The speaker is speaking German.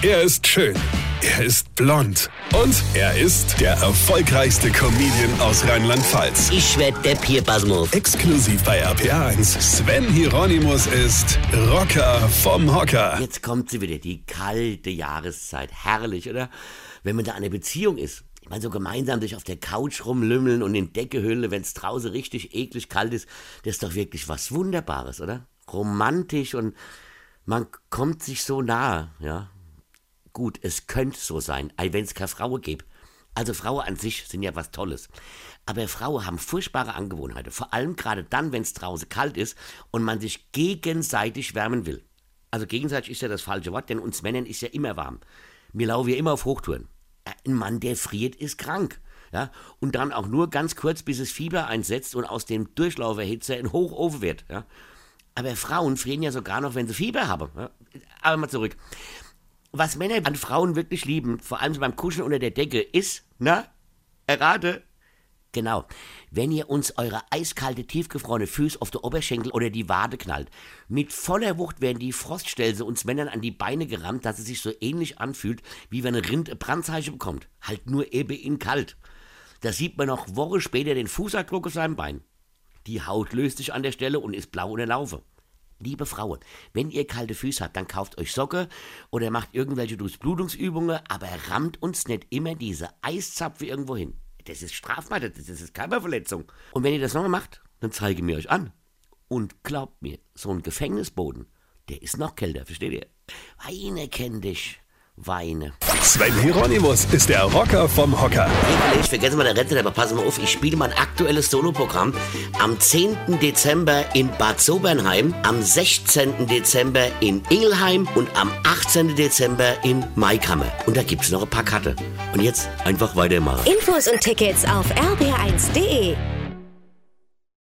Er ist schön. Er ist blond. Und er ist der erfolgreichste Comedian aus Rheinland-Pfalz. Ich werd der Pierpasmus. Exklusiv bei RPA1. Sven Hieronymus ist Rocker vom Hocker. Jetzt kommt sie wieder, die kalte Jahreszeit. Herrlich, oder? Wenn man da in einer Beziehung ist. Ich meine, so gemeinsam sich auf der Couch rumlümmeln und in Decke hüllen, wenn es draußen richtig eklig kalt ist, das ist doch wirklich was Wunderbares, oder? Romantisch und man kommt sich so nahe, ja. Gut, es könnte so sein, wenn es keine Frauen gibt. Also Frauen an sich sind ja was Tolles. Aber Frauen haben furchtbare Angewohnheiten. Vor allem gerade dann, wenn es draußen kalt ist und man sich gegenseitig wärmen will. Also gegenseitig ist ja das falsche Wort, denn uns Männern ist ja immer warm. Wir laufen ja immer auf Hochtouren. Ein Mann, der friert, ist krank. Ja? Und dann auch nur ganz kurz, bis es Fieber einsetzt und aus dem Durchlauferhitzer ein Hochofen wird. Ja? Aber Frauen frieren ja sogar noch, wenn sie Fieber haben. Ja? Aber mal zurück. Was Männer an Frauen wirklich lieben, vor allem so beim Kuscheln unter der Decke, ist, na, errate, Genau. Wenn ihr uns eure eiskalte, tiefgefrorene Füße auf der Oberschenkel oder die Wade knallt, mit voller Wucht werden die Froststelze uns Männern an die Beine gerammt, dass es sich so ähnlich anfühlt, wie wenn ein Rind ein Brandzeichen bekommt. Halt nur eben in kalt. Da sieht man noch Woche später den Fußabdruck auf seinem Bein. Die Haut löst sich an der Stelle und ist blau in der Laufe. Liebe Frauen, wenn ihr kalte Füße habt, dann kauft euch Socke oder macht irgendwelche Durchblutungsübungen, aber rammt uns nicht immer diese Eiszapfe irgendwo hin. Das ist strafbar, das ist Körperverletzung. Und wenn ihr das nochmal macht, dann zeige mir euch an. Und glaubt mir, so ein Gefängnisboden, der ist noch kälter, versteht ihr? Weine kenn dich weine. Sven Hieronymus ist der Rocker vom Hocker. Ich vergesse mal der Rente, aber pass mal auf, ich spiele mein aktuelles Soloprogramm am 10. Dezember in Bad Sobernheim, am 16. Dezember in Ingelheim und am 18. Dezember in Maikammer. Und da gibt es noch ein paar Karte. Und jetzt einfach weitermachen. Infos und Tickets auf rb1.de.